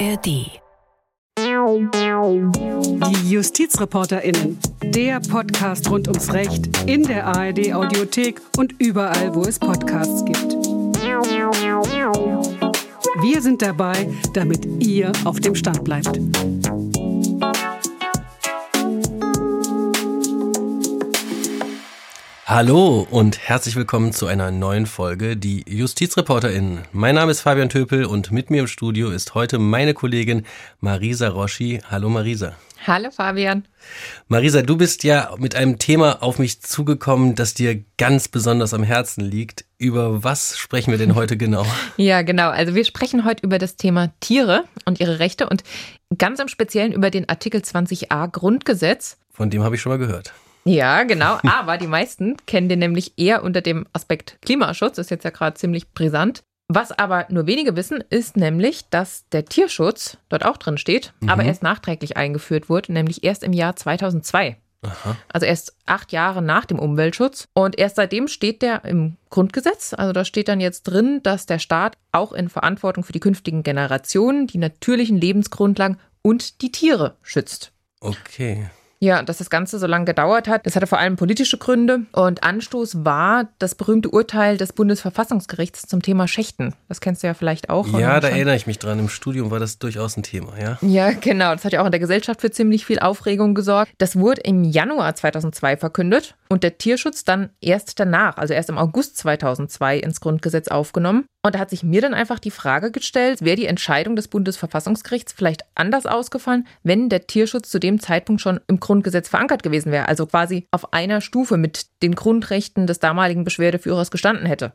ARD. Die JustizreporterInnen. Der Podcast rund ums Recht in der ARD Audiothek und überall, wo es Podcasts gibt. Wir sind dabei, damit ihr auf dem Stand bleibt. Hallo und herzlich willkommen zu einer neuen Folge, die JustizreporterInnen. Mein Name ist Fabian Töpel und mit mir im Studio ist heute meine Kollegin Marisa Roschi. Hallo Marisa. Hallo Fabian. Marisa, du bist ja mit einem Thema auf mich zugekommen, das dir ganz besonders am Herzen liegt. Über was sprechen wir denn heute genau? ja, genau. Also wir sprechen heute über das Thema Tiere und ihre Rechte und ganz im Speziellen über den Artikel 20a Grundgesetz. Von dem habe ich schon mal gehört. Ja, genau. Aber die meisten kennen den nämlich eher unter dem Aspekt Klimaschutz. Ist jetzt ja gerade ziemlich brisant. Was aber nur wenige wissen, ist nämlich, dass der Tierschutz dort auch drin steht, mhm. aber erst nachträglich eingeführt wurde, nämlich erst im Jahr 2002. Aha. Also erst acht Jahre nach dem Umweltschutz. Und erst seitdem steht der im Grundgesetz. Also da steht dann jetzt drin, dass der Staat auch in Verantwortung für die künftigen Generationen die natürlichen Lebensgrundlagen und die Tiere schützt. Okay. Ja, dass das Ganze so lange gedauert hat, das hatte vor allem politische Gründe. Und Anstoß war das berühmte Urteil des Bundesverfassungsgerichts zum Thema Schächten. Das kennst du ja vielleicht auch. Ja, da erinnere ich mich dran. Im Studium war das durchaus ein Thema, ja? Ja, genau. Das hat ja auch in der Gesellschaft für ziemlich viel Aufregung gesorgt. Das wurde im Januar 2002 verkündet und der Tierschutz dann erst danach, also erst im August 2002 ins Grundgesetz aufgenommen. Und da hat sich mir dann einfach die Frage gestellt, wäre die Entscheidung des Bundesverfassungsgerichts vielleicht anders ausgefallen, wenn der Tierschutz zu dem Zeitpunkt schon im Grundgesetz verankert gewesen wäre, also quasi auf einer Stufe mit den Grundrechten des damaligen Beschwerdeführers gestanden hätte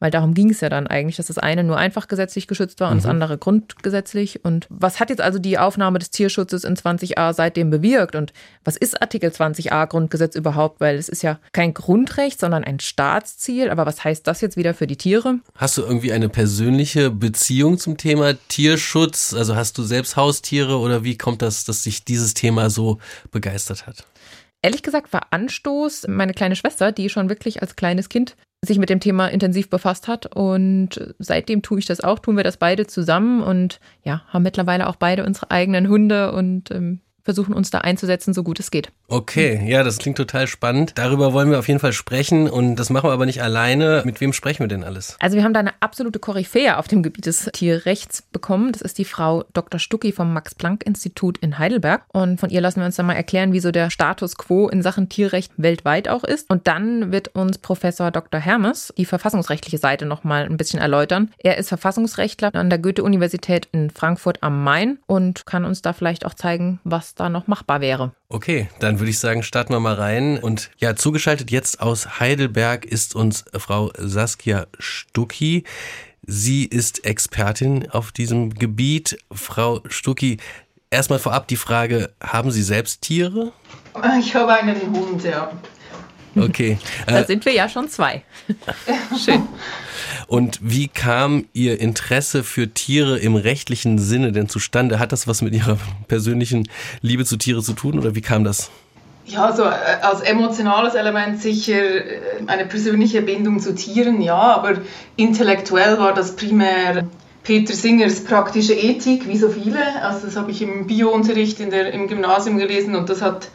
weil darum ging es ja dann eigentlich, dass das eine nur einfach gesetzlich geschützt war und mhm. das andere grundgesetzlich. Und was hat jetzt also die Aufnahme des Tierschutzes in 20a seitdem bewirkt? Und was ist Artikel 20a Grundgesetz überhaupt? Weil es ist ja kein Grundrecht, sondern ein Staatsziel. Aber was heißt das jetzt wieder für die Tiere? Hast du irgendwie eine persönliche Beziehung zum Thema Tierschutz? Also hast du selbst Haustiere oder wie kommt das, dass sich dieses Thema so begeistert hat? Ehrlich gesagt war Anstoß meine kleine Schwester, die schon wirklich als kleines Kind sich mit dem Thema intensiv befasst hat. Und seitdem tue ich das auch, tun wir das beide zusammen und ja, haben mittlerweile auch beide unsere eigenen Hunde und ähm, versuchen uns da einzusetzen, so gut es geht. Okay, ja, das klingt total spannend. Darüber wollen wir auf jeden Fall sprechen und das machen wir aber nicht alleine. Mit wem sprechen wir denn alles? Also wir haben da eine absolute Koryphäe auf dem Gebiet des Tierrechts bekommen. Das ist die Frau Dr. Stucki vom Max-Planck-Institut in Heidelberg und von ihr lassen wir uns dann mal erklären, wie so der Status quo in Sachen Tierrecht weltweit auch ist. Und dann wird uns Professor Dr. Hermes die verfassungsrechtliche Seite nochmal ein bisschen erläutern. Er ist Verfassungsrechtler an der Goethe-Universität in Frankfurt am Main und kann uns da vielleicht auch zeigen, was da noch machbar wäre. Okay, dann würde ich sagen, starten wir mal rein. Und ja, zugeschaltet jetzt aus Heidelberg ist uns Frau Saskia Stucki. Sie ist Expertin auf diesem Gebiet. Frau Stucki, erstmal vorab die Frage, haben Sie selbst Tiere? Ich habe einen Hund, ja. Okay. da äh, sind wir ja schon zwei. Schön. Und wie kam Ihr Interesse für Tiere im rechtlichen Sinne denn zustande? Hat das was mit Ihrer persönlichen Liebe zu Tiere zu tun oder wie kam das? Ja, also äh, als emotionales Element sicher äh, eine persönliche Bindung zu Tieren, ja, aber intellektuell war das primär Peter Singers praktische Ethik, wie so viele. Also das habe ich im Biounterricht in der, im Gymnasium gelesen und das hat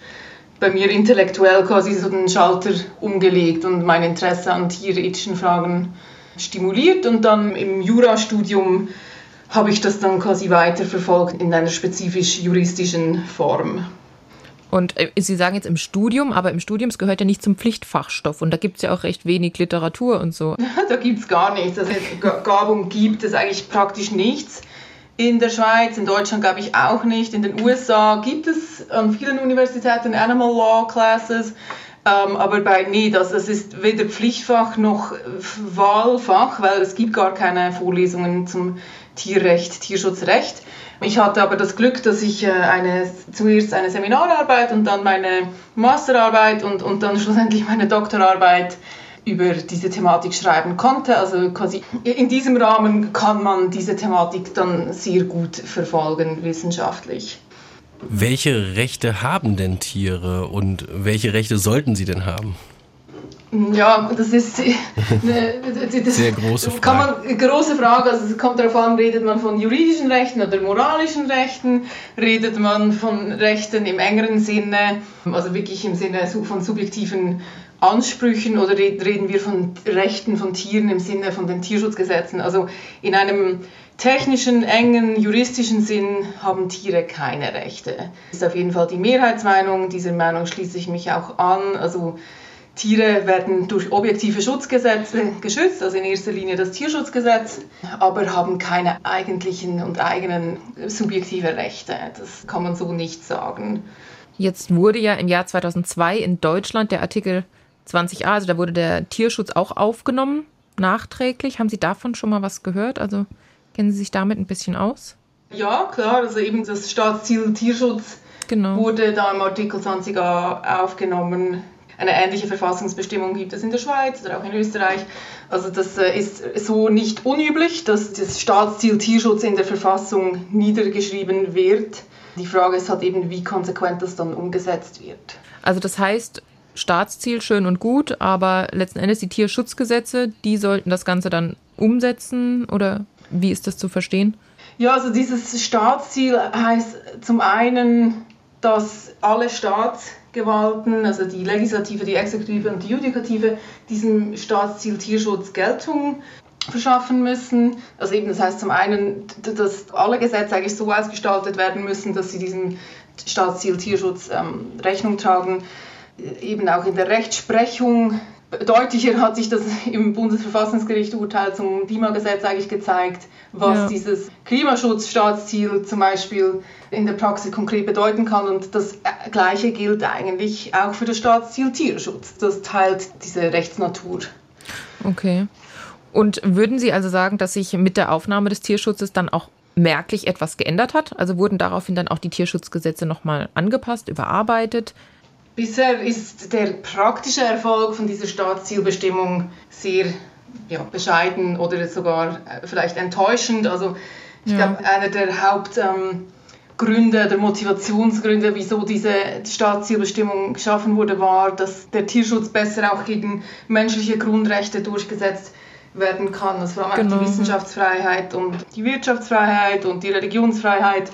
bei mir intellektuell quasi so den Schalter umgelegt und mein Interesse an tierethischen Fragen stimuliert und dann im Jurastudium habe ich das dann quasi weiterverfolgt in einer spezifisch juristischen Form. Und äh, Sie sagen jetzt im Studium, aber im Studium es gehört ja nicht zum Pflichtfachstoff und da gibt es ja auch recht wenig Literatur und so. da gibt es gar nichts. Also Gabung gibt es eigentlich praktisch nichts. In der Schweiz, in Deutschland glaube ich auch nicht. In den USA gibt es an vielen Universitäten Animal Law Classes. Ähm, aber bei nee, das, das ist weder Pflichtfach noch Wahlfach, weil es gibt gar keine Vorlesungen zum Tierrecht, Tierschutzrecht. Ich hatte aber das Glück, dass ich äh, eine, zuerst eine Seminararbeit und dann meine Masterarbeit und, und dann schlussendlich meine Doktorarbeit über diese Thematik schreiben konnte. Also quasi in diesem Rahmen kann man diese Thematik dann sehr gut verfolgen wissenschaftlich. Welche Rechte haben denn Tiere und welche Rechte sollten sie denn haben? Ja, das ist eine, das sehr große Frage. Kann man, große Frage. Also es kommt darauf an, redet man von juridischen Rechten oder moralischen Rechten, redet man von Rechten im engeren Sinne, also wirklich im Sinne von subjektiven Ansprüchen oder reden wir von Rechten von Tieren im Sinne von den Tierschutzgesetzen? Also in einem technischen, engen, juristischen Sinn haben Tiere keine Rechte. Das ist auf jeden Fall die Mehrheitsmeinung. Dieser Meinung schließe ich mich auch an. Also Tiere werden durch objektive Schutzgesetze geschützt, also in erster Linie das Tierschutzgesetz, aber haben keine eigentlichen und eigenen subjektive Rechte. Das kann man so nicht sagen. Jetzt wurde ja im Jahr 2002 in Deutschland der Artikel 20a, also da wurde der Tierschutz auch aufgenommen, nachträglich. Haben Sie davon schon mal was gehört? Also kennen Sie sich damit ein bisschen aus? Ja, klar, also eben das Staatsziel Tierschutz genau. wurde da im Artikel 20a aufgenommen. Eine ähnliche Verfassungsbestimmung gibt es in der Schweiz oder auch in Österreich. Also das äh, ist so nicht unüblich, dass das Staatsziel Tierschutz in der Verfassung niedergeschrieben wird. Die Frage ist halt eben, wie konsequent das dann umgesetzt wird. Also das heißt, Staatsziel schön und gut, aber letzten Endes die Tierschutzgesetze, die sollten das Ganze dann umsetzen oder wie ist das zu verstehen? Ja, also dieses Staatsziel heißt zum einen, dass alle Staatsgewalten, also die Legislative, die Exekutive und die Judikative, diesem Staatsziel Tierschutz Geltung verschaffen müssen. Also eben, das heißt zum einen, dass alle Gesetze eigentlich so ausgestaltet werden müssen, dass sie diesem Staatsziel Tierschutz ähm, Rechnung tragen. Eben auch in der Rechtsprechung deutlicher hat sich das im Bundesverfassungsgericht Urteil zum Klimagesetz eigentlich gezeigt, was ja. dieses Klimaschutzstaatsziel zum Beispiel in der Praxis konkret bedeuten kann. Und das Gleiche gilt eigentlich auch für das Staatsziel Tierschutz. Das teilt diese Rechtsnatur. Okay. Und würden Sie also sagen, dass sich mit der Aufnahme des Tierschutzes dann auch merklich etwas geändert hat? Also wurden daraufhin dann auch die Tierschutzgesetze nochmal angepasst, überarbeitet? Bisher ist der praktische Erfolg von dieser Staatszielbestimmung sehr ja, bescheiden oder sogar äh, vielleicht enttäuschend. Also ich ja. glaube, einer der Hauptgründe, ähm, der Motivationsgründe, wieso diese Staatszielbestimmung geschaffen wurde, war, dass der Tierschutz besser auch gegen menschliche Grundrechte durchgesetzt werden kann. Also vor allem genau. die Wissenschaftsfreiheit und die Wirtschaftsfreiheit und die Religionsfreiheit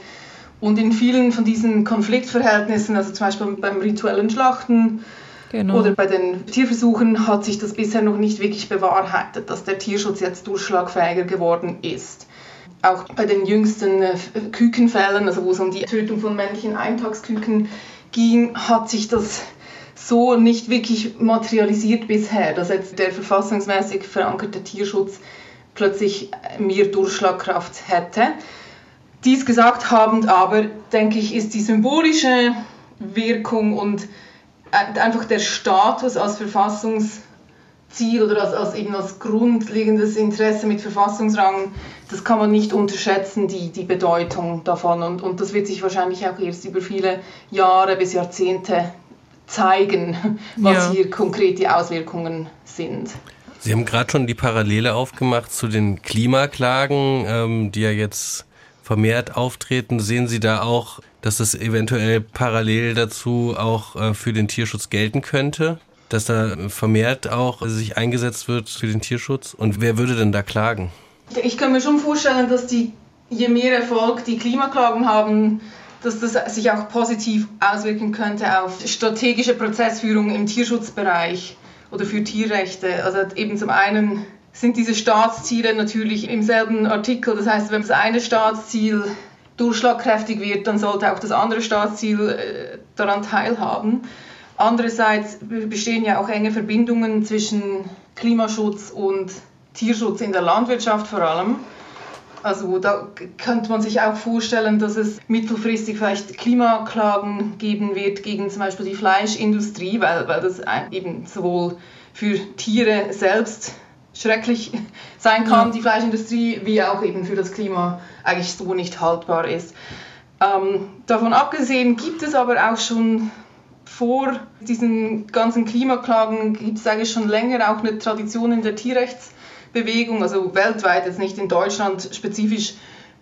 und in vielen von diesen Konfliktverhältnissen, also zum Beispiel beim rituellen Schlachten genau. oder bei den Tierversuchen, hat sich das bisher noch nicht wirklich bewahrheitet, dass der Tierschutz jetzt durchschlagfähiger geworden ist. Auch bei den jüngsten äh, Kükenfällen, also wo es um die Tötung von männlichen Eintagsküken ging, hat sich das so nicht wirklich materialisiert bisher, dass jetzt der verfassungsmäßig verankerte Tierschutz plötzlich mehr Durchschlagkraft hätte. Dies gesagt habend aber, denke ich, ist die symbolische Wirkung und einfach der Status als Verfassungsziel oder als, als, eben als grundlegendes Interesse mit Verfassungsrang, das kann man nicht unterschätzen, die, die Bedeutung davon. Und, und das wird sich wahrscheinlich auch erst über viele Jahre bis Jahrzehnte zeigen, was ja. hier konkret die Auswirkungen sind. Sie haben gerade schon die Parallele aufgemacht zu den Klimaklagen, ähm, die ja jetzt vermehrt auftreten. Sehen Sie da auch, dass das eventuell parallel dazu auch äh, für den Tierschutz gelten könnte? Dass da vermehrt auch sich eingesetzt wird für den Tierschutz? Und wer würde denn da klagen? Ich kann mir schon vorstellen, dass die, je mehr Erfolg die Klimaklagen haben, dass das sich auch positiv auswirken könnte auf strategische Prozessführung im Tierschutzbereich oder für Tierrechte. Also eben zum einen sind diese Staatsziele natürlich im selben Artikel. Das heißt, wenn das eine Staatsziel durchschlagkräftig wird, dann sollte auch das andere Staatsziel äh, daran teilhaben. Andererseits bestehen ja auch enge Verbindungen zwischen Klimaschutz und Tierschutz in der Landwirtschaft vor allem. Also da könnte man sich auch vorstellen, dass es mittelfristig vielleicht Klimaklagen geben wird gegen zum Beispiel die Fleischindustrie, weil, weil das eben sowohl für Tiere selbst schrecklich sein kann, ja. die Fleischindustrie, wie auch eben für das Klima eigentlich so nicht haltbar ist. Ähm, davon abgesehen gibt es aber auch schon vor diesen ganzen Klimaklagen, gibt es eigentlich schon länger auch eine Tradition in der Tierrechtsbewegung, also weltweit, jetzt nicht in Deutschland spezifisch,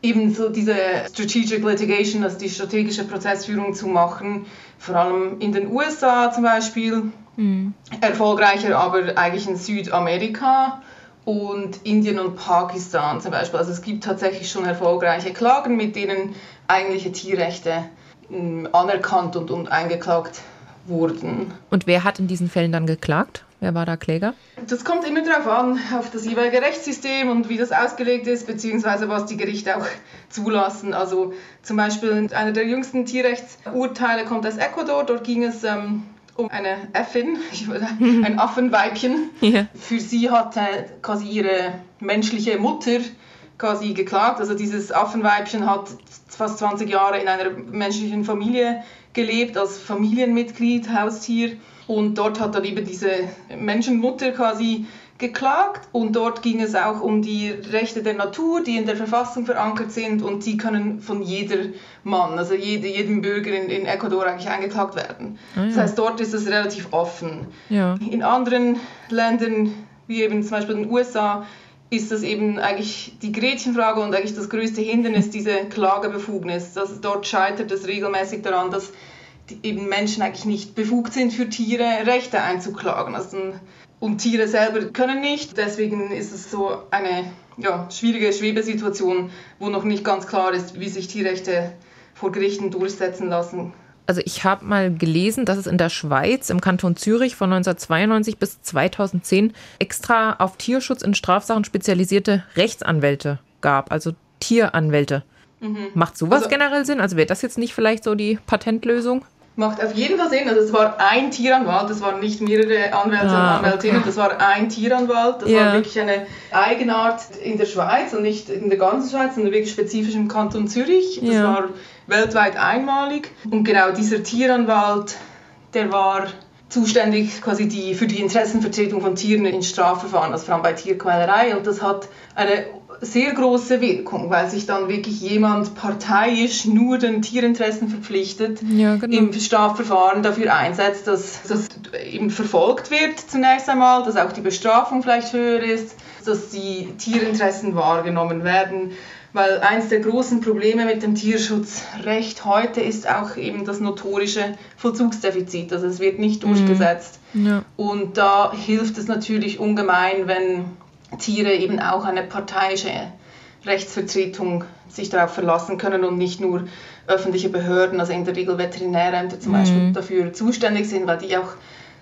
eben so diese Strategic Litigation, also die strategische Prozessführung zu machen, vor allem in den USA zum Beispiel Mhm. Erfolgreicher aber eigentlich in Südamerika und Indien und Pakistan zum Beispiel. Also es gibt tatsächlich schon erfolgreiche Klagen, mit denen eigentliche Tierrechte hm, anerkannt und, und eingeklagt wurden. Und wer hat in diesen Fällen dann geklagt? Wer war da Kläger? Das kommt immer darauf an, auf das jeweilige Rechtssystem und wie das ausgelegt ist, beziehungsweise was die Gerichte auch zulassen. Also zum Beispiel einer der jüngsten Tierrechtsurteile kommt aus Ecuador. Dort ging es ähm, um eine Äffin, ein Affenweibchen. Ja. Für sie hat quasi ihre menschliche Mutter quasi geklagt. Also dieses Affenweibchen hat fast 20 Jahre in einer menschlichen Familie gelebt, als Familienmitglied, Haustier. Und dort hat dann eben diese Menschenmutter quasi geklagt und dort ging es auch um die Rechte der Natur, die in der Verfassung verankert sind und die können von jeder Mann, also jede, jedem Bürger in, in Ecuador eigentlich eingeklagt werden. Ah, ja. Das heißt, dort ist es relativ offen. Ja. In anderen Ländern, wie eben zum Beispiel in den USA, ist das eben eigentlich die Gretchenfrage und eigentlich das größte Hindernis, diese Klagebefugnis. Das, dort scheitert es regelmäßig daran, dass eben Menschen eigentlich nicht befugt sind, für Tiere Rechte einzuklagen. Also, und Tiere selber können nicht. Deswegen ist es so eine ja, schwierige Schwebesituation, wo noch nicht ganz klar ist, wie sich Tierrechte vor Gerichten durchsetzen lassen. Also ich habe mal gelesen, dass es in der Schweiz im Kanton Zürich von 1992 bis 2010 extra auf Tierschutz in Strafsachen spezialisierte Rechtsanwälte gab, also Tieranwälte. Mhm. Macht sowas also, generell Sinn? Also wäre das jetzt nicht vielleicht so die Patentlösung? Macht auf jeden Fall Sinn. Also es war ein Tieranwalt, das waren nicht mehrere Anwälte ah, und Anwältinnen, okay. das war ein Tieranwalt. Das ja. war wirklich eine Eigenart in der Schweiz und nicht in der ganzen Schweiz, sondern wirklich spezifisch im Kanton Zürich. Das ja. war weltweit einmalig. Und genau dieser Tieranwalt, der war zuständig quasi die, für die Interessenvertretung von Tieren in Strafverfahren, also vor allem bei Tierquälerei. Und das hat eine sehr große Wirkung, weil sich dann wirklich jemand parteiisch nur den Tierinteressen verpflichtet, ja, genau. im Strafverfahren dafür einsetzt, dass das eben verfolgt wird zunächst einmal, dass auch die Bestrafung vielleicht höher ist, dass die Tierinteressen wahrgenommen werden. Weil eines der großen Probleme mit dem Tierschutzrecht heute ist auch eben das notorische Vollzugsdefizit. Also es wird nicht mhm. durchgesetzt. Ja. Und da hilft es natürlich ungemein, wenn Tiere eben auch eine parteiische Rechtsvertretung sich darauf verlassen können und nicht nur öffentliche Behörden, also in der Regel Veterinärämter zum mhm. Beispiel, dafür zuständig sind, weil die auch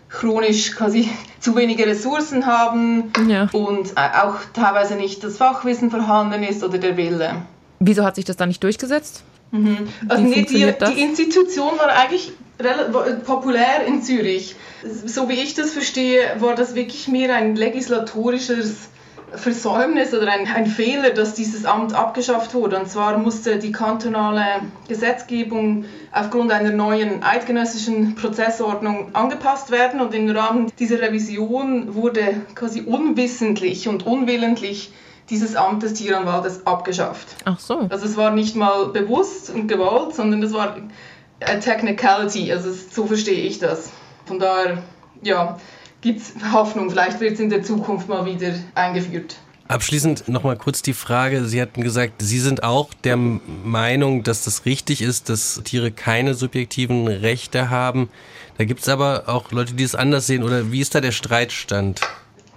chronisch quasi zu wenige Ressourcen haben ja. und auch teilweise nicht das Fachwissen vorhanden ist oder der Wille. Wieso hat sich das dann nicht durchgesetzt? Mhm. Also nee, die, die, Institution war eigentlich populär in Zürich. So wie ich das verstehe, war das wirklich mehr ein legislatorisches Versäumnis oder ein, ein, Fehler, dass dieses Amt abgeschafft wurde. Und zwar musste die kantonale Gesetzgebung aufgrund einer neuen eidgenössischen Prozessordnung angepasst werden. Und im Rahmen dieser Revision wurde quasi unwissentlich und unwillentlich dieses Amt des Tieranwaltes abgeschafft. Ach so. Also es war nicht mal bewusst und gewollt, sondern es war a technicality. Also so verstehe ich das. Von daher, ja, gibt es Hoffnung. Vielleicht wird es in der Zukunft mal wieder eingeführt. Abschließend noch mal kurz die Frage. Sie hatten gesagt, Sie sind auch der Meinung, dass das richtig ist, dass Tiere keine subjektiven Rechte haben. Da gibt es aber auch Leute, die es anders sehen. Oder wie ist da der Streitstand?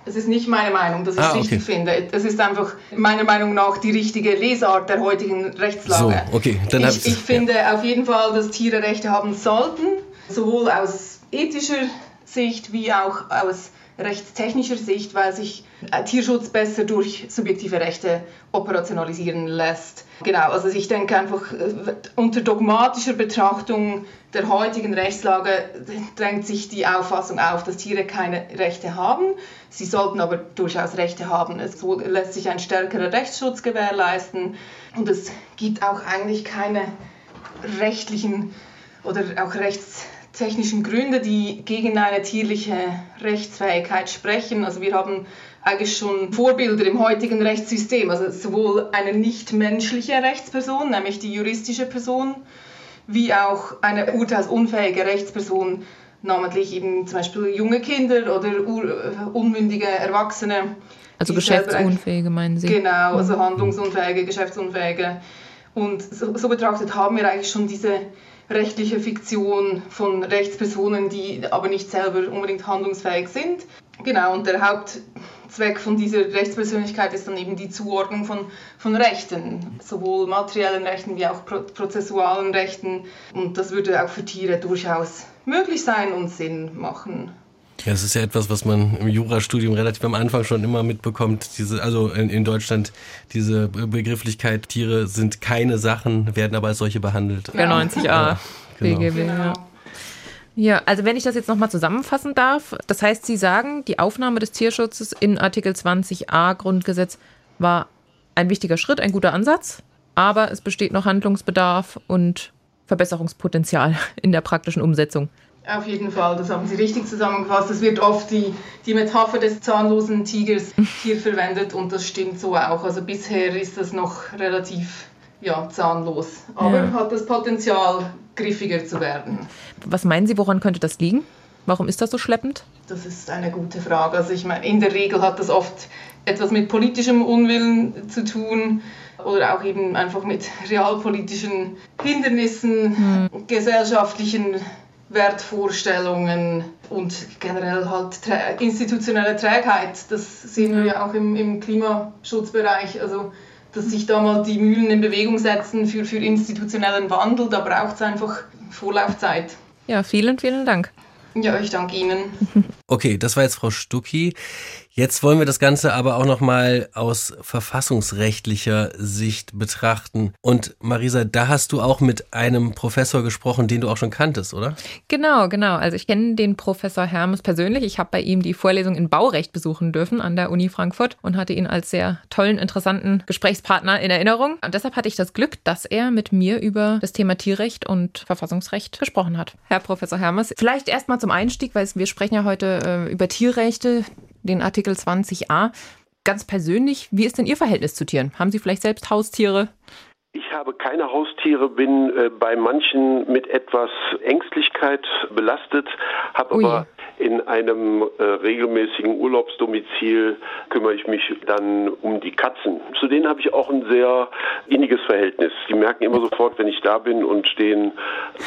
Es ist nicht meine Meinung, dass ich es ah, okay. richtig finde. Es ist einfach meiner Meinung nach die richtige Lesart der heutigen Rechtslage. So, okay, dann ich, ich finde ja. auf jeden Fall, dass Tiere Rechte haben sollten, sowohl aus ethischer Sicht wie auch aus rechtstechnischer Sicht, weil sich äh, Tierschutz besser durch subjektive Rechte operationalisieren lässt. Genau, also ich denke einfach, äh, unter dogmatischer Betrachtung der heutigen Rechtslage drängt sich die Auffassung auf, dass Tiere keine Rechte haben. Sie sollten aber durchaus Rechte haben. Es lässt sich ein stärkerer Rechtsschutz gewährleisten und es gibt auch eigentlich keine rechtlichen oder auch rechts technischen Gründe, die gegen eine tierliche Rechtsfähigkeit sprechen. Also wir haben eigentlich schon Vorbilder im heutigen Rechtssystem, also sowohl eine nichtmenschliche Rechtsperson, nämlich die juristische Person, wie auch eine urteilsunfähige Rechtsperson, namentlich eben zum Beispiel junge Kinder oder unmündige Erwachsene. Also geschäftsunfähige meinen Sie? Genau, also mhm. handlungsunfähige, geschäftsunfähige. Und so, so betrachtet haben wir eigentlich schon diese rechtliche Fiktion von Rechtspersonen, die aber nicht selber unbedingt handlungsfähig sind. Genau, und der Hauptzweck von dieser Rechtspersönlichkeit ist dann eben die Zuordnung von, von Rechten, sowohl materiellen Rechten wie auch prozessualen Rechten. Und das würde auch für Tiere durchaus möglich sein und Sinn machen. Ja, es ist ja etwas, was man im Jurastudium relativ am Anfang schon immer mitbekommt. Diese, also in, in Deutschland diese Begrifflichkeit, Tiere sind keine Sachen, werden aber als solche behandelt. Ja, 90a ja, genau. BGB, ja. Ja, also wenn ich das jetzt nochmal zusammenfassen darf, das heißt, Sie sagen, die Aufnahme des Tierschutzes in Artikel 20a Grundgesetz war ein wichtiger Schritt, ein guter Ansatz, aber es besteht noch Handlungsbedarf und Verbesserungspotenzial in der praktischen Umsetzung. Auf jeden Fall, das haben Sie richtig zusammengefasst. Es wird oft die, die Metapher des zahnlosen Tigers hier verwendet und das stimmt so auch. Also bisher ist das noch relativ ja, zahnlos, aber ja. hat das Potenzial, griffiger zu werden. Was meinen Sie, woran könnte das liegen? Warum ist das so schleppend? Das ist eine gute Frage. Also ich meine, in der Regel hat das oft etwas mit politischem Unwillen zu tun oder auch eben einfach mit realpolitischen Hindernissen, hm. gesellschaftlichen Wertvorstellungen und generell halt institutionelle Trägheit. Das sehen wir ja auch im, im Klimaschutzbereich. Also, dass sich da mal die Mühlen in Bewegung setzen für, für institutionellen Wandel, da braucht es einfach Vorlaufzeit. Ja, vielen, vielen Dank. Ja, ich danke Ihnen. Okay, das war jetzt Frau Stucki. Jetzt wollen wir das Ganze aber auch nochmal aus verfassungsrechtlicher Sicht betrachten. Und Marisa, da hast du auch mit einem Professor gesprochen, den du auch schon kanntest, oder? Genau, genau. Also ich kenne den Professor Hermes persönlich. Ich habe bei ihm die Vorlesung in Baurecht besuchen dürfen an der Uni Frankfurt und hatte ihn als sehr tollen, interessanten Gesprächspartner in Erinnerung. Und deshalb hatte ich das Glück, dass er mit mir über das Thema Tierrecht und Verfassungsrecht gesprochen hat. Herr Professor Hermes, vielleicht erstmal zum Einstieg, weil wir sprechen ja heute äh, über Tierrechte den Artikel 20a. Ganz persönlich, wie ist denn Ihr Verhältnis zu Tieren? Haben Sie vielleicht selbst Haustiere? Ich habe keine Haustiere, bin äh, bei manchen mit etwas Ängstlichkeit belastet, habe aber in einem äh, regelmäßigen Urlaubsdomizil kümmere ich mich dann um die Katzen. Zu denen habe ich auch ein sehr inniges Verhältnis. Die merken immer sofort, wenn ich da bin und stehen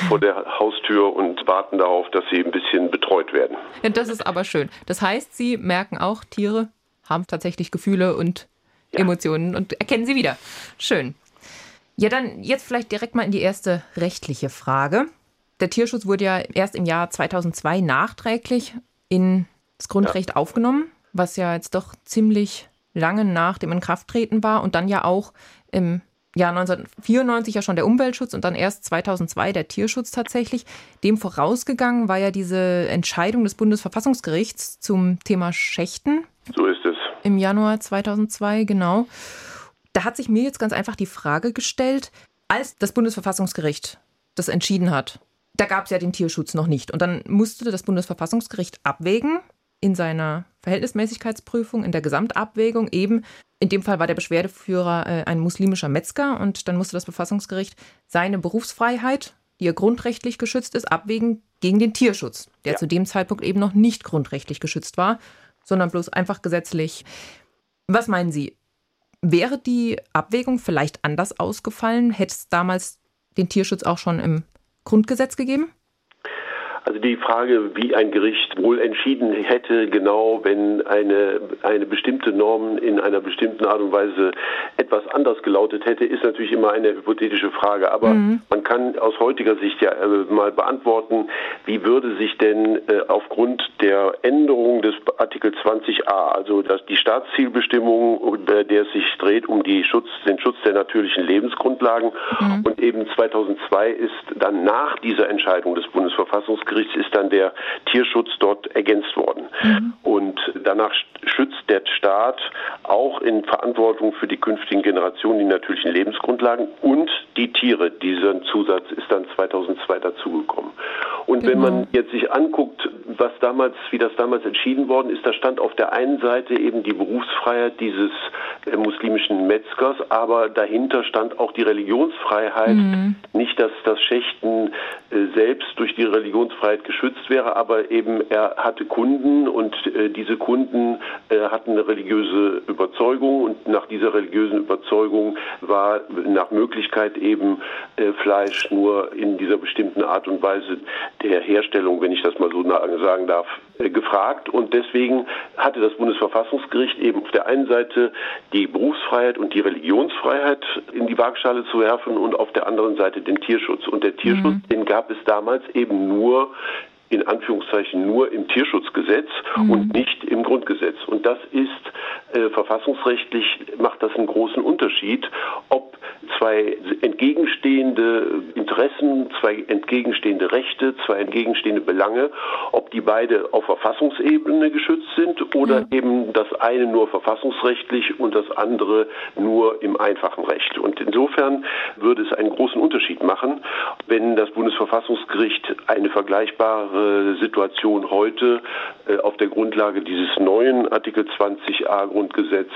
vor der Haustür und warten darauf, dass sie ein bisschen betreut werden. Ja, das ist aber schön. Das heißt, Sie merken auch, Tiere haben tatsächlich Gefühle und ja. Emotionen und erkennen sie wieder. Schön. Ja, dann jetzt vielleicht direkt mal in die erste rechtliche Frage. Der Tierschutz wurde ja erst im Jahr 2002 nachträglich ins Grundrecht ja. aufgenommen, was ja jetzt doch ziemlich lange nach dem Inkrafttreten war und dann ja auch im Jahr 1994 ja schon der Umweltschutz und dann erst 2002 der Tierschutz tatsächlich. Dem vorausgegangen war ja diese Entscheidung des Bundesverfassungsgerichts zum Thema Schächten. So ist es. Im Januar 2002, genau. Da hat sich mir jetzt ganz einfach die Frage gestellt, als das Bundesverfassungsgericht das entschieden hat, da gab es ja den Tierschutz noch nicht. Und dann musste das Bundesverfassungsgericht abwägen in seiner Verhältnismäßigkeitsprüfung, in der Gesamtabwägung eben. In dem Fall war der Beschwerdeführer äh, ein muslimischer Metzger und dann musste das Verfassungsgericht seine Berufsfreiheit, die ja grundrechtlich geschützt ist, abwägen gegen den Tierschutz, der ja. zu dem Zeitpunkt eben noch nicht grundrechtlich geschützt war, sondern bloß einfach gesetzlich. Was meinen Sie? Wäre die Abwägung vielleicht anders ausgefallen? Hätte es damals den Tierschutz auch schon im Grundgesetz gegeben? Also die Frage, wie ein Gericht wohl entschieden hätte, genau wenn eine, eine bestimmte Norm in einer bestimmten Art und Weise etwas anders gelautet hätte, ist natürlich immer eine hypothetische Frage. Aber mhm. man kann aus heutiger Sicht ja äh, mal beantworten, wie würde sich denn äh, aufgrund der Änderung des Artikel 20a, also dass die Staatszielbestimmung, bei der es sich dreht um die Schutz, den Schutz der natürlichen Lebensgrundlagen mhm. und eben 2002 ist dann nach dieser Entscheidung des Bundesverfassungsgerichts Bundesgerichts ist dann der Tierschutz dort ergänzt worden. Mhm. Und danach schützt der Staat auch in Verantwortung für die künftigen Generationen die natürlichen Lebensgrundlagen und die Tiere. Dieser Zusatz ist dann 2002 dazugekommen. Und genau. wenn man jetzt sich anguckt, was damals, wie das damals entschieden worden ist, da stand auf der einen Seite eben die Berufsfreiheit dieses äh, muslimischen Metzgers, aber dahinter stand auch die Religionsfreiheit. Mhm. Nicht, dass das Schächten äh, selbst durch die Religionsfreiheit geschützt wäre, aber eben er hatte Kunden und äh, diese Kunden äh, hatten eine religiöse Überzeugung und nach dieser religiösen Überzeugung war nach Möglichkeit eben äh, Fleisch nur in dieser bestimmten Art und Weise der Herstellung, wenn ich das mal so sagen darf, äh, gefragt und deswegen hatte das Bundesverfassungsgericht eben auf der einen Seite die Berufsfreiheit und die Religionsfreiheit in die Waagschale zu werfen und auf der anderen Seite den Tierschutz. Und der Tierschutz, mhm. den gab es damals eben nur in Anführungszeichen nur im Tierschutzgesetz mhm. und nicht im Grundgesetz. Und das ist äh, verfassungsrechtlich macht das einen großen Unterschied, ob zwei entgegenstehende Interessen, zwei entgegenstehende Rechte, zwei entgegenstehende Belange, ob die beide auf Verfassungsebene geschützt sind oder ja. eben das eine nur verfassungsrechtlich und das andere nur im einfachen Recht. Und insofern würde es einen großen Unterschied machen, wenn das Bundesverfassungsgericht eine vergleichbare Situation heute äh, auf der Grundlage dieses neuen Artikel 20a Grundgesetz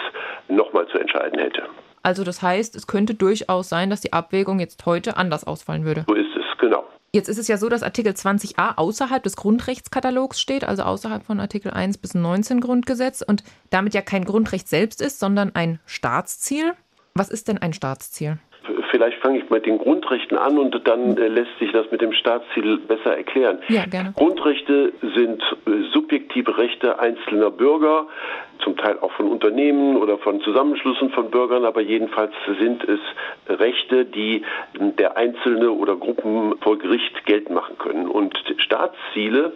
nochmal zu entscheiden hätte. Also das heißt, es könnte durchaus sein, dass die Abwägung jetzt heute anders ausfallen würde. So ist es, genau. Jetzt ist es ja so, dass Artikel 20a außerhalb des Grundrechtskatalogs steht, also außerhalb von Artikel 1 bis 19 Grundgesetz und damit ja kein Grundrecht selbst ist, sondern ein Staatsziel. Was ist denn ein Staatsziel? Vielleicht fange ich mit den Grundrechten an und dann äh, lässt sich das mit dem Staatsziel besser erklären. Ja, gerne. Grundrechte sind äh, subjektive Rechte einzelner Bürger, zum Teil auch von Unternehmen oder von Zusammenschlüssen von Bürgern, aber jedenfalls sind es Rechte, die der Einzelne oder Gruppen vor Gericht geltend machen können. Und Staatsziele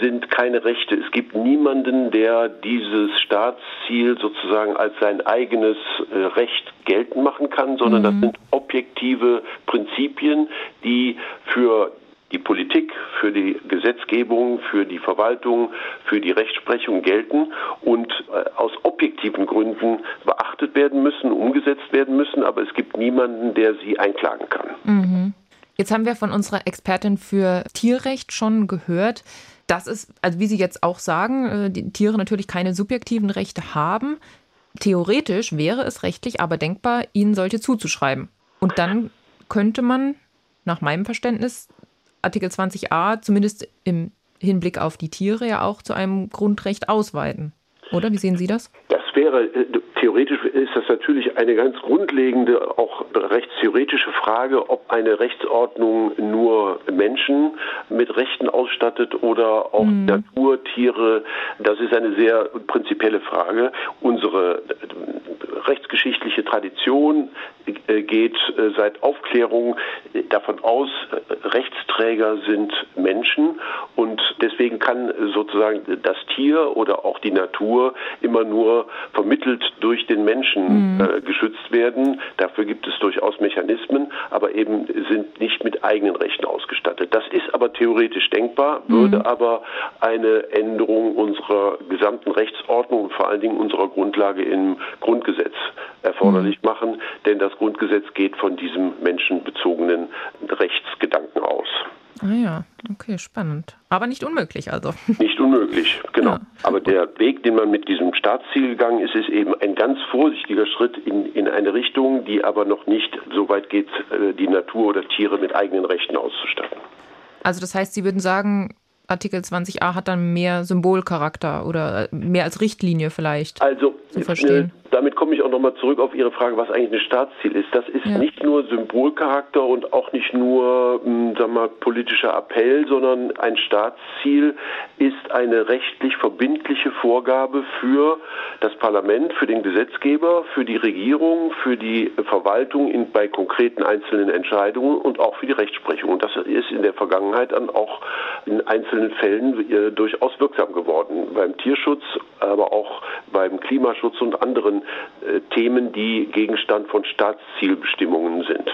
sind keine Rechte. Es gibt niemanden, der dieses Staatsziel sozusagen als sein eigenes äh, Recht geltend machen kann, sondern mhm. das sind objektive Prinzipien, die für die Politik, für die Gesetzgebung, für die Verwaltung, für die Rechtsprechung gelten und äh, aus objektiven Gründen beachtet werden müssen, umgesetzt werden müssen, aber es gibt niemanden, der sie einklagen kann. Mhm. Jetzt haben wir von unserer Expertin für Tierrecht schon gehört, dass es, also wie Sie jetzt auch sagen, äh, die Tiere natürlich keine subjektiven Rechte haben. Theoretisch wäre es rechtlich aber denkbar, ihnen solche zuzuschreiben. Und dann könnte man nach meinem Verständnis Artikel 20a zumindest im Hinblick auf die Tiere ja auch zu einem Grundrecht ausweiten. Oder wie sehen Sie das? Das wäre, äh, theoretisch ist das natürlich eine ganz grundlegende, auch rechtstheoretische Frage, ob eine Rechtsordnung nur Menschen mit Rechten ausstattet oder auch mhm. Natur, Tiere. Das ist eine sehr prinzipielle Frage. Unsere rechtsgeschichtliche Tradition äh, geht äh, seit Aufklärung davon aus, Rechtsträger sind Menschen und deswegen kann sozusagen das Tier oder auch die Natur immer nur vermittelt durch den Menschen mhm. äh, geschützt werden. Dafür gibt es durchaus Mechanismen, aber eben sind nicht mit eigenen Rechten ausgestattet. Das ist aber theoretisch denkbar, würde mhm. aber eine Änderung unserer gesamten Rechtsordnung und vor allen Dingen unserer Grundlage im Grundgesetz erforderlich mhm. machen, denn das Grundgesetz geht von diesem menschenbezogenen Rechtsgedanken aus. Ah ja, okay, spannend. Aber nicht unmöglich also. Nicht unmöglich, genau. Ja. Aber der Weg, den man mit diesem Staatsziel gegangen ist, ist eben ein ganz vorsichtiger Schritt in, in eine Richtung, die aber noch nicht so weit geht, äh, die Natur oder Tiere mit eigenen Rechten auszustatten. Also das heißt, Sie würden sagen, Artikel 20a hat dann mehr Symbolcharakter oder mehr als Richtlinie vielleicht also, zu verstehen. Damit komme ich auch nochmal zurück auf Ihre Frage, was eigentlich ein Staatsziel ist. Das ist ja. nicht nur Symbolcharakter und auch nicht nur, hm, wir mal, politischer Appell, sondern ein Staatsziel ist eine rechtlich verbindliche Vorgabe für das Parlament, für den Gesetzgeber, für die Regierung, für die Verwaltung in, bei konkreten einzelnen Entscheidungen und auch für die Rechtsprechung. Und das ist in der Vergangenheit dann auch in einzelnen Fällen äh, durchaus wirksam geworden. Beim Tierschutz, aber auch beim Klimaschutz und anderen äh, Themen, die Gegenstand von Staatszielbestimmungen sind.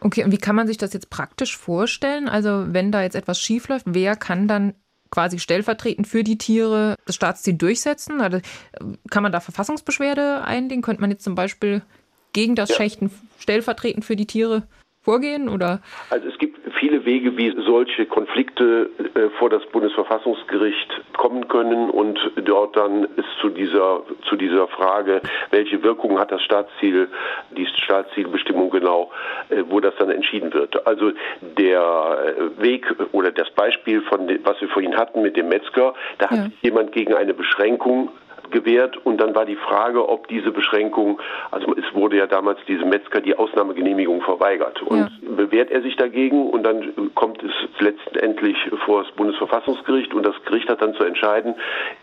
Okay, und wie kann man sich das jetzt praktisch vorstellen? Also wenn da jetzt etwas schiefläuft, wer kann dann quasi stellvertretend für die Tiere das Staatsziel durchsetzen? Also kann man da Verfassungsbeschwerde einlegen? Könnte man jetzt zum Beispiel gegen das ja. Schächten stellvertretend für die Tiere vorgehen oder? Also es gibt viele Wege, wie solche Konflikte äh, vor das Bundesverfassungsgericht kommen können und dort dann es zu dieser, zu dieser Frage, welche Wirkung hat das Staatsziel, die Staatszielbestimmung genau, äh, wo das dann entschieden wird. Also der Weg oder das Beispiel von was wir vorhin hatten mit dem Metzger, da hat ja. sich jemand gegen eine Beschränkung gewährt und dann war die Frage, ob diese Beschränkung, also es wurde ja damals diesem Metzger die Ausnahmegenehmigung verweigert und ja. bewährt er sich dagegen und dann kommt es letztendlich vor das Bundesverfassungsgericht und das Gericht hat dann zu entscheiden,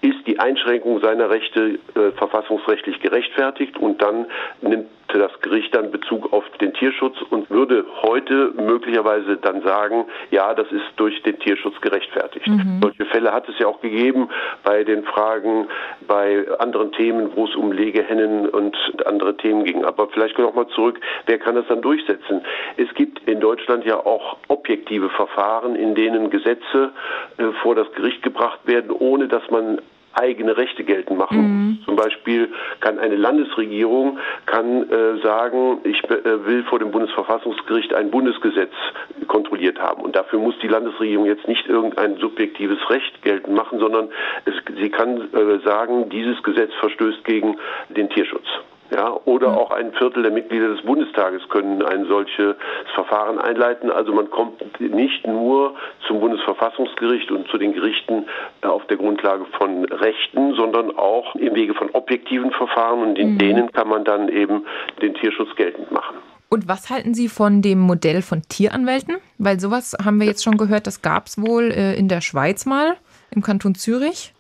ist die Einschränkung seiner Rechte äh, verfassungsrechtlich gerechtfertigt und dann nimmt das Gericht dann Bezug auf den Tierschutz und würde heute möglicherweise dann sagen, ja, das ist durch den Tierschutz gerechtfertigt. Mhm. Solche Fälle hat es ja auch gegeben bei den Fragen, bei anderen Themen, wo es um Legehennen und andere Themen ging. Aber vielleicht noch mal zurück, wer kann das dann durchsetzen? Es gibt in Deutschland ja auch objektive Verfahren, in denen Gesetze äh, vor das Gericht gebracht werden, ohne dass man eigene Rechte geltend machen. Mhm. Zum Beispiel kann eine Landesregierung kann äh, sagen, ich äh, will vor dem Bundesverfassungsgericht ein Bundesgesetz kontrolliert haben. Und dafür muss die Landesregierung jetzt nicht irgendein subjektives Recht geltend machen, sondern es, sie kann äh, sagen, dieses Gesetz verstößt gegen den Tierschutz. Ja, oder auch ein Viertel der Mitglieder des Bundestages können ein solches Verfahren einleiten. Also man kommt nicht nur zum Bundesverfassungsgericht und zu den Gerichten äh, auf der Grundlage von Rechten, sondern auch im Wege von objektiven Verfahren und in mhm. denen kann man dann eben den Tierschutz geltend machen. Und was halten Sie von dem Modell von Tieranwälten? Weil sowas haben wir jetzt schon gehört, das gab es wohl äh, in der Schweiz mal, im Kanton Zürich.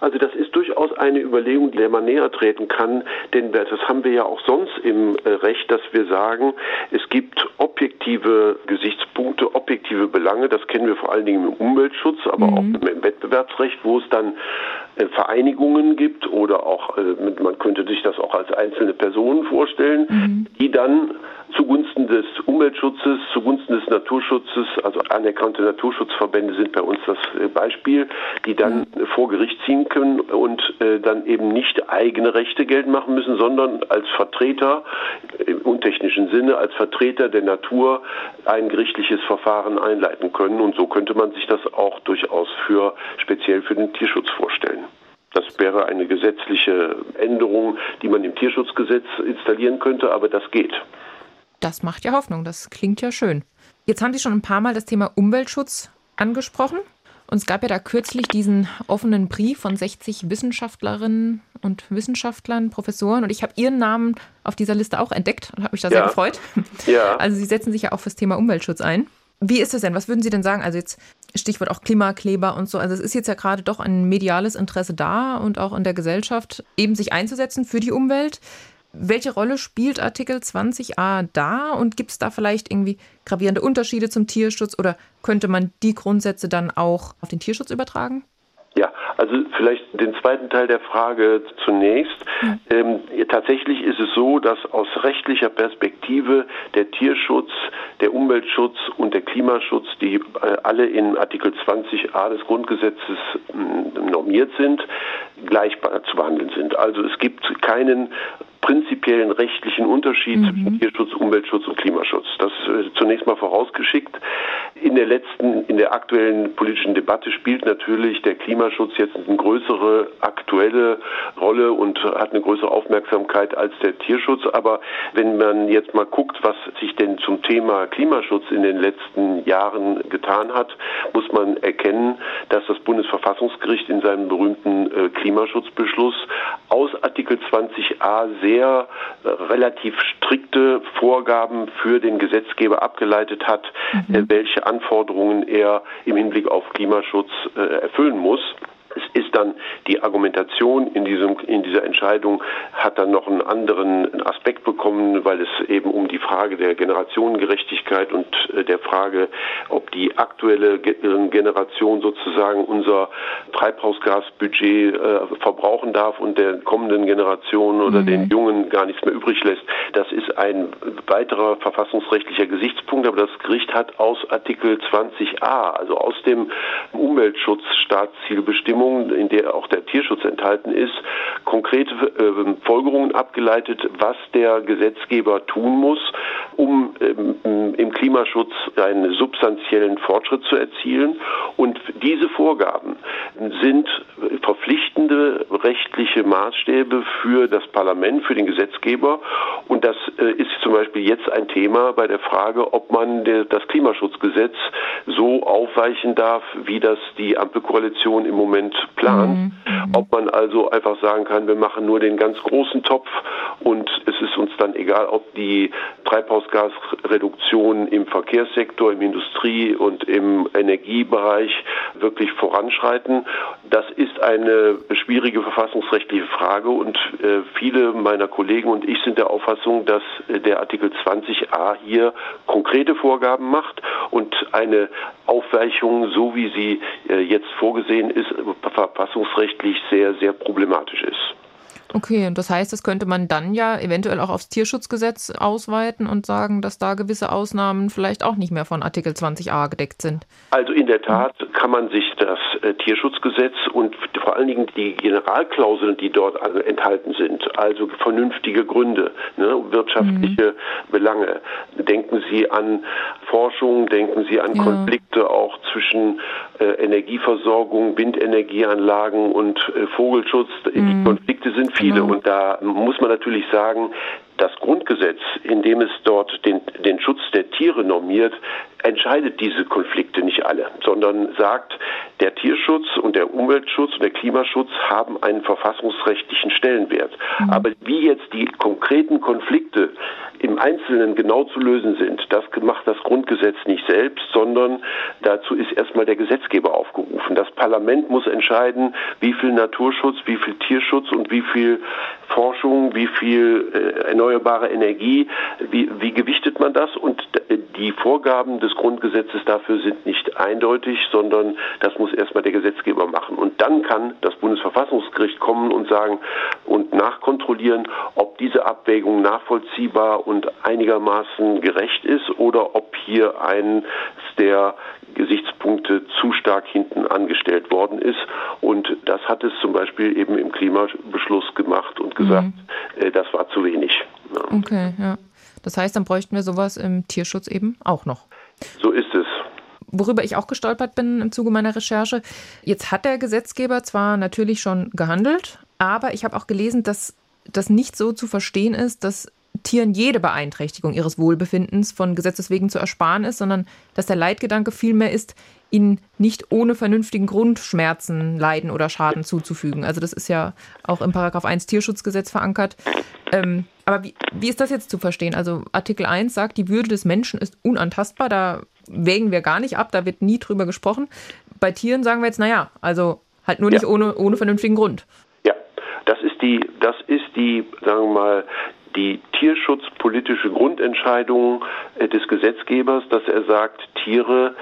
Also das ist durchaus eine Überlegung, der man näher treten kann, denn das haben wir ja auch sonst im äh, Recht, dass wir sagen, es gibt objektive Gesichtspunkte, objektive Belange, das kennen wir vor allen Dingen im Umweltschutz, aber mhm. auch im Wettbewerbsrecht, wo es dann äh, Vereinigungen gibt oder auch, äh, man könnte sich das auch als einzelne Personen vorstellen, mhm. die dann zugunsten des Umweltschutzes, zugunsten des Naturschutzes, also anerkannte Naturschutzverbände sind bei uns das äh, Beispiel, die dann mhm. vor Gericht ziehen können und äh, dann eben nicht eigene Rechte geltend machen müssen, sondern als Vertreter im untechnischen Sinne, als Vertreter der Natur ein gerichtliches Verfahren einleiten können. Und so könnte man sich das auch durchaus für speziell für den Tierschutz vorstellen. Das wäre eine gesetzliche Änderung, die man im Tierschutzgesetz installieren könnte, aber das geht. Das macht ja Hoffnung, das klingt ja schön. Jetzt haben Sie schon ein paar Mal das Thema Umweltschutz angesprochen. Und es gab ja da kürzlich diesen offenen Brief von 60 Wissenschaftlerinnen und Wissenschaftlern, Professoren. Und ich habe Ihren Namen auf dieser Liste auch entdeckt und habe mich da ja. sehr gefreut. Ja. Also Sie setzen sich ja auch fürs Thema Umweltschutz ein. Wie ist das denn? Was würden Sie denn sagen? Also jetzt Stichwort auch Klimakleber und so. Also es ist jetzt ja gerade doch ein mediales Interesse da und auch in der Gesellschaft, eben sich einzusetzen für die Umwelt. Welche Rolle spielt Artikel 20a da und gibt es da vielleicht irgendwie gravierende Unterschiede zum Tierschutz oder könnte man die Grundsätze dann auch auf den Tierschutz übertragen? Ja, also vielleicht den zweiten Teil der Frage zunächst. Ja. Ähm, tatsächlich ist es so, dass aus rechtlicher Perspektive der Tierschutz, der Umweltschutz und der Klimaschutz, die äh, alle in Artikel 20a des Grundgesetzes äh, normiert sind, gleich zu behandeln sind. Also es gibt keinen prinzipiellen rechtlichen Unterschied mhm. zwischen Tierschutz, Umweltschutz und Klimaschutz. Das äh, zunächst mal vorausgeschickt. In der letzten, in der aktuellen politischen Debatte spielt natürlich der Klimaschutz jetzt eine größere aktuelle Rolle und hat eine größere Aufmerksamkeit als der Tierschutz. Aber wenn man jetzt mal guckt, was sich denn zum Thema Klimaschutz in den letzten Jahren getan hat, muss man erkennen, dass das Bundesverfassungsgericht in seinem berühmten äh, Klimaschutzbeschluss aus Artikel 20a sehr sehr äh, relativ strikte Vorgaben für den Gesetzgeber abgeleitet hat, mhm. äh, welche Anforderungen er im Hinblick auf Klimaschutz äh, erfüllen muss. Es ist dann die Argumentation in diesem in dieser Entscheidung hat dann noch einen anderen Aspekt bekommen, weil es eben um die Frage der Generationengerechtigkeit und äh, der Frage, ob die aktuelle Generation sozusagen unser Treibhausgasbudget äh, verbrauchen darf und der kommenden Generation oder mhm. den Jungen gar nichts mehr übrig lässt. Das ist ein weiterer verfassungsrechtlicher Gesichtspunkt, aber das Gericht hat aus Artikel 20a, also aus dem Umweltschutzstaatszielbestimmung Abstimmung, in der auch der Tierschutz enthalten ist, konkrete äh, Folgerungen abgeleitet, was der Gesetzgeber tun muss, um ähm, im Klimaschutz einen substanziellen Fortschritt zu erzielen. Und diese Vorgaben sind verpflichtende rechtliche Maßstäbe für das Parlament, für den Gesetzgeber. Und das äh, ist zum Beispiel jetzt ein Thema bei der Frage, ob man das Klimaschutzgesetz so aufweichen darf, wie das die Ampelkoalition im Moment plant. Mhm. Ob man also einfach sagen kann, wir machen nur den ganz großen Topf und es ist uns dann egal, ob die Treibhausgasreduktion im Verkehrssektor, im Industrie- und im Energiebereich wirklich voranschreiten. Das ist eine schwierige verfassungsrechtliche Frage und äh, viele meiner Kollegen und ich sind der Auffassung, dass der Artikel 20a hier konkrete Vorgaben macht und eine Aufweichung, so wie sie äh, jetzt vorgesehen ist, verfassungsrechtlich sehr, sehr problematisch ist. Okay, und das heißt, das könnte man dann ja eventuell auch aufs Tierschutzgesetz ausweiten und sagen, dass da gewisse Ausnahmen vielleicht auch nicht mehr von Artikel 20a gedeckt sind. Also in der Tat kann man sich das äh, Tierschutzgesetz und vor allen Dingen die Generalklauseln, die dort enthalten sind, also vernünftige Gründe, ne, wirtschaftliche mhm. Belange. Denken Sie an Forschung, denken Sie an ja. Konflikte auch zwischen äh, Energieversorgung, Windenergieanlagen und äh, Vogelschutz. Mhm. Die Konflikte sind viel viele. Genau. Und da muss man natürlich sagen, das Grundgesetz, in dem es dort den, den Schutz der Tiere normiert, entscheidet diese Konflikte nicht alle, sondern sagt, der Tierschutz und der Umweltschutz und der Klimaschutz haben einen verfassungsrechtlichen Stellenwert. Mhm. Aber wie jetzt die konkreten Konflikte im Einzelnen genau zu lösen sind, das macht das Grundgesetz nicht selbst, sondern dazu ist erstmal der Gesetzgeber aufgerufen. Das Parlament muss entscheiden, wie viel Naturschutz, wie viel Tierschutz und wie viel Forschung, wie viel äh, erneuerbare Energie, wie, wie gewichtet man das? Und die Vorgaben des Grundgesetzes dafür sind nicht eindeutig, sondern das muss erstmal der Gesetzgeber machen. Und dann kann das Bundesverfassungsgericht kommen und sagen und nachkontrollieren, ob diese Abwägung nachvollziehbar und einigermaßen gerecht ist oder ob hier eins der Gesichtspunkte zu stark hinten angestellt worden ist. Und das hat es zum Beispiel eben im Klimabeschluss gemacht und gesagt, mhm. äh, das war zu wenig. Okay, ja. Das heißt, dann bräuchten wir sowas im Tierschutz eben auch noch. So ist es worüber ich auch gestolpert bin im Zuge meiner Recherche. Jetzt hat der Gesetzgeber zwar natürlich schon gehandelt, aber ich habe auch gelesen, dass das nicht so zu verstehen ist, dass Tieren jede Beeinträchtigung ihres Wohlbefindens von Gesetzes wegen zu ersparen ist, sondern dass der Leitgedanke vielmehr ist, ihnen nicht ohne vernünftigen Grund Schmerzen, Leiden oder Schaden zuzufügen. Also das ist ja auch im Paragraph 1 Tierschutzgesetz verankert. Ähm, aber wie, wie ist das jetzt zu verstehen? Also Artikel 1 sagt, die Würde des Menschen ist unantastbar, da wägen wir gar nicht ab, da wird nie drüber gesprochen. Bei Tieren sagen wir jetzt, naja, also halt nur nicht ja. ohne, ohne vernünftigen Grund. Ja, das ist die, das ist die, sagen wir mal, die tierschutzpolitische Grundentscheidung äh, des Gesetzgebers, dass er sagt, Tiere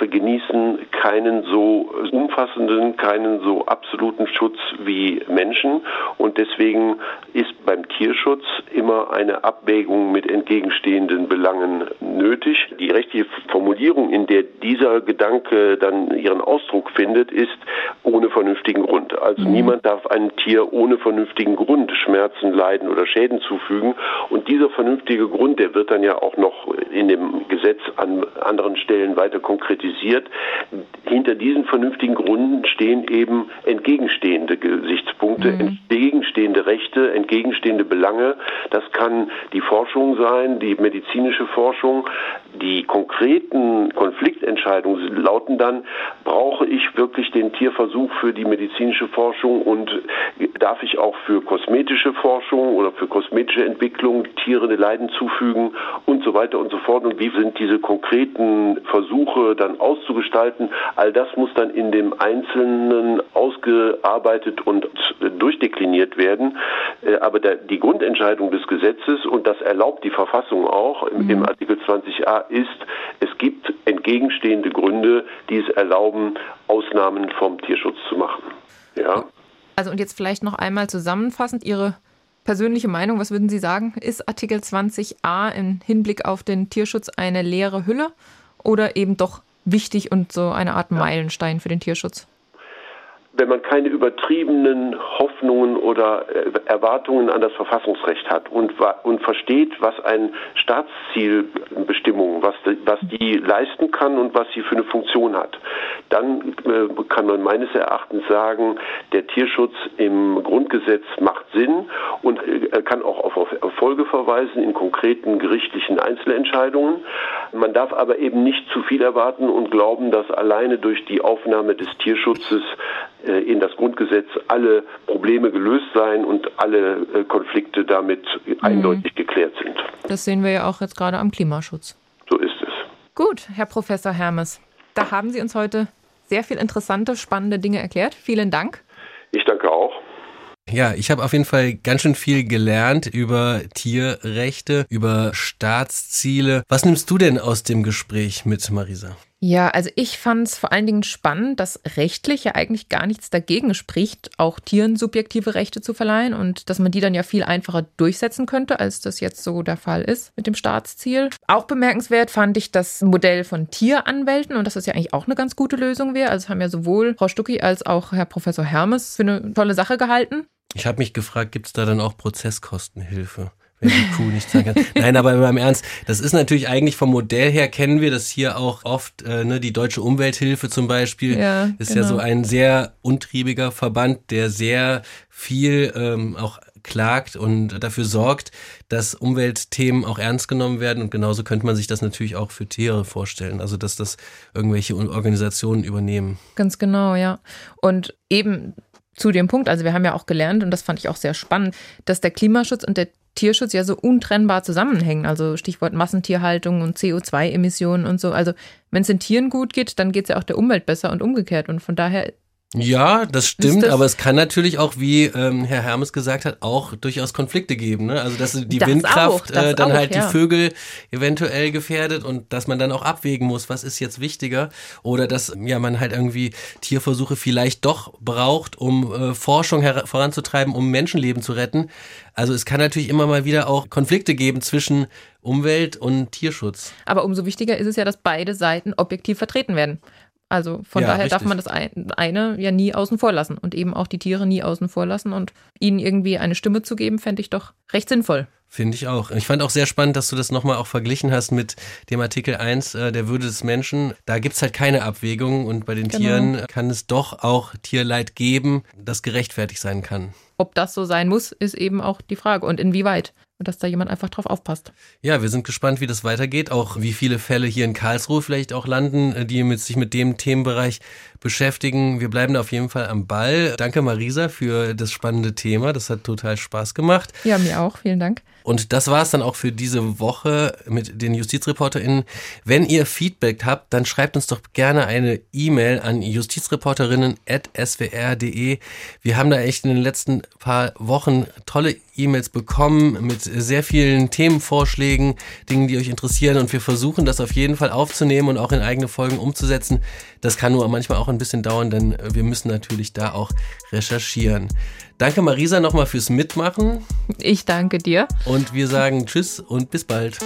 genießen keinen so umfassenden, keinen so absoluten Schutz wie Menschen und deswegen ist beim Tierschutz immer eine Abwägung mit entgegenstehenden Belangen nötig. Die rechtliche Formulierung, in der dieser Gedanke dann ihren Ausdruck findet, ist ohne vernünftigen Grund. Also mhm. niemand darf einem Tier ohne vernünftigen Grund Schmerzen, Leiden oder Schäden zufügen zufügen. Und dieser vernünftige Grund, der wird dann ja auch noch in dem Gesetz an anderen Stellen weiter konkretisiert. Hinter diesen vernünftigen Gründen stehen eben entgegenstehende Gesichtspunkte, mhm. entgegenstehende Rechte, entgegenstehende Belange. Das kann die Forschung sein, die medizinische Forschung. Die konkreten Konfliktentscheidungen lauten dann, brauche ich wirklich den Tierversuch für die medizinische Forschung und darf ich auch für kosmetische Forschung oder für kosmetische genetische Entwicklung, Tiere Leiden zufügen und so weiter und so fort. Und wie sind diese konkreten Versuche dann auszugestalten? All das muss dann in dem Einzelnen ausgearbeitet und durchdekliniert werden. Äh, aber die Grundentscheidung des Gesetzes, und das erlaubt die Verfassung auch im, im mhm. Artikel 20a, ist, es gibt entgegenstehende Gründe, die es erlauben, Ausnahmen vom Tierschutz zu machen. Ja. Also und jetzt vielleicht noch einmal zusammenfassend Ihre persönliche Meinung, was würden Sie sagen? Ist Artikel 20a im Hinblick auf den Tierschutz eine leere Hülle oder eben doch wichtig und so eine Art Meilenstein für den Tierschutz? Wenn man keine übertriebenen Hoffnungen oder äh, Erwartungen an das Verfassungsrecht hat und, und versteht, was ein Staatszielbestimmung, was, was die leisten kann und was sie für eine Funktion hat, dann äh, kann man meines Erachtens sagen, der Tierschutz im Grundgesetz macht Sinn und äh, kann auch auf Erfolge verweisen in konkreten gerichtlichen Einzelentscheidungen. Man darf aber eben nicht zu viel erwarten und glauben, dass alleine durch die Aufnahme des Tierschutzes äh, in das Grundgesetz alle Probleme gelöst seien und alle äh, Konflikte damit mhm. eindeutig geklärt sind. Das sehen wir ja auch jetzt gerade am Klimaschutz. So ist es. Gut, Herr Professor Hermes, da haben Sie uns heute sehr viel interessante, spannende Dinge erklärt. Vielen Dank. Ich danke auch. Ja, ich habe auf jeden Fall ganz schön viel gelernt über Tierrechte, über Staatsziele. Was nimmst du denn aus dem Gespräch mit Marisa? Ja, also ich fand es vor allen Dingen spannend, dass rechtlich ja eigentlich gar nichts dagegen spricht, auch Tieren subjektive Rechte zu verleihen und dass man die dann ja viel einfacher durchsetzen könnte, als das jetzt so der Fall ist mit dem Staatsziel. Auch bemerkenswert fand ich das Modell von Tieranwälten und dass das ja eigentlich auch eine ganz gute Lösung wäre. Also haben ja sowohl Frau Stucki als auch Herr Professor Hermes für eine tolle Sache gehalten. Ich habe mich gefragt, gibt es da dann auch Prozesskostenhilfe? Wenn die Kuh nicht sagen kann. Nein, aber im Ernst, das ist natürlich eigentlich vom Modell her kennen wir das hier auch oft, äh, ne, die Deutsche Umwelthilfe zum Beispiel ja, ist genau. ja so genau. ein sehr untriebiger Verband, der sehr viel ähm, auch klagt und dafür sorgt, dass Umweltthemen auch ernst genommen werden. Und genauso könnte man sich das natürlich auch für Tiere vorstellen. Also, dass das irgendwelche Organisationen übernehmen. Ganz genau, ja. Und eben zu dem Punkt, also wir haben ja auch gelernt, und das fand ich auch sehr spannend, dass der Klimaschutz und der Tierschutz ja so untrennbar zusammenhängen. Also Stichwort Massentierhaltung und CO2-Emissionen und so. Also wenn es den Tieren gut geht, dann geht es ja auch der Umwelt besser und umgekehrt. Und von daher ja, das stimmt, das aber es kann natürlich auch, wie ähm, Herr Hermes gesagt hat, auch durchaus Konflikte geben. Ne? Also dass die das Windkraft auch, äh, dann auch, halt ja. die Vögel eventuell gefährdet und dass man dann auch abwägen muss, was ist jetzt wichtiger oder dass ja man halt irgendwie Tierversuche vielleicht doch braucht, um äh, Forschung voranzutreiben, um Menschenleben zu retten. Also es kann natürlich immer mal wieder auch Konflikte geben zwischen Umwelt und Tierschutz. Aber umso wichtiger ist es ja, dass beide Seiten objektiv vertreten werden. Also von ja, daher richtig. darf man das eine ja nie außen vor lassen und eben auch die Tiere nie außen vor lassen und ihnen irgendwie eine Stimme zu geben, fände ich doch recht sinnvoll. Finde ich auch. Ich fand auch sehr spannend, dass du das nochmal auch verglichen hast mit dem Artikel 1 äh, der Würde des Menschen. Da gibt es halt keine Abwägung und bei den genau. Tieren kann es doch auch Tierleid geben, das gerechtfertigt sein kann. Ob das so sein muss, ist eben auch die Frage und inwieweit und dass da jemand einfach drauf aufpasst. Ja, wir sind gespannt, wie das weitergeht, auch wie viele Fälle hier in Karlsruhe vielleicht auch landen, äh, die mit, sich mit dem Themenbereich beschäftigen. Wir bleiben auf jeden Fall am Ball. Danke Marisa für das spannende Thema, das hat total Spaß gemacht. Ja, mir auch, vielen Dank. Und das war es dann auch für diese Woche mit den JustizreporterInnen. Wenn ihr Feedback habt, dann schreibt uns doch gerne eine E-Mail an justizreporterinnen.swr.de. Wir haben da echt in den letzten paar Wochen tolle E-Mails bekommen mit sehr vielen Themenvorschlägen, Dingen, die euch interessieren. Und wir versuchen das auf jeden Fall aufzunehmen und auch in eigene Folgen umzusetzen. Das kann nur manchmal auch ein bisschen dauern, denn wir müssen natürlich da auch recherchieren. Danke Marisa nochmal fürs Mitmachen. Ich danke dir. Und wir sagen Tschüss und bis bald.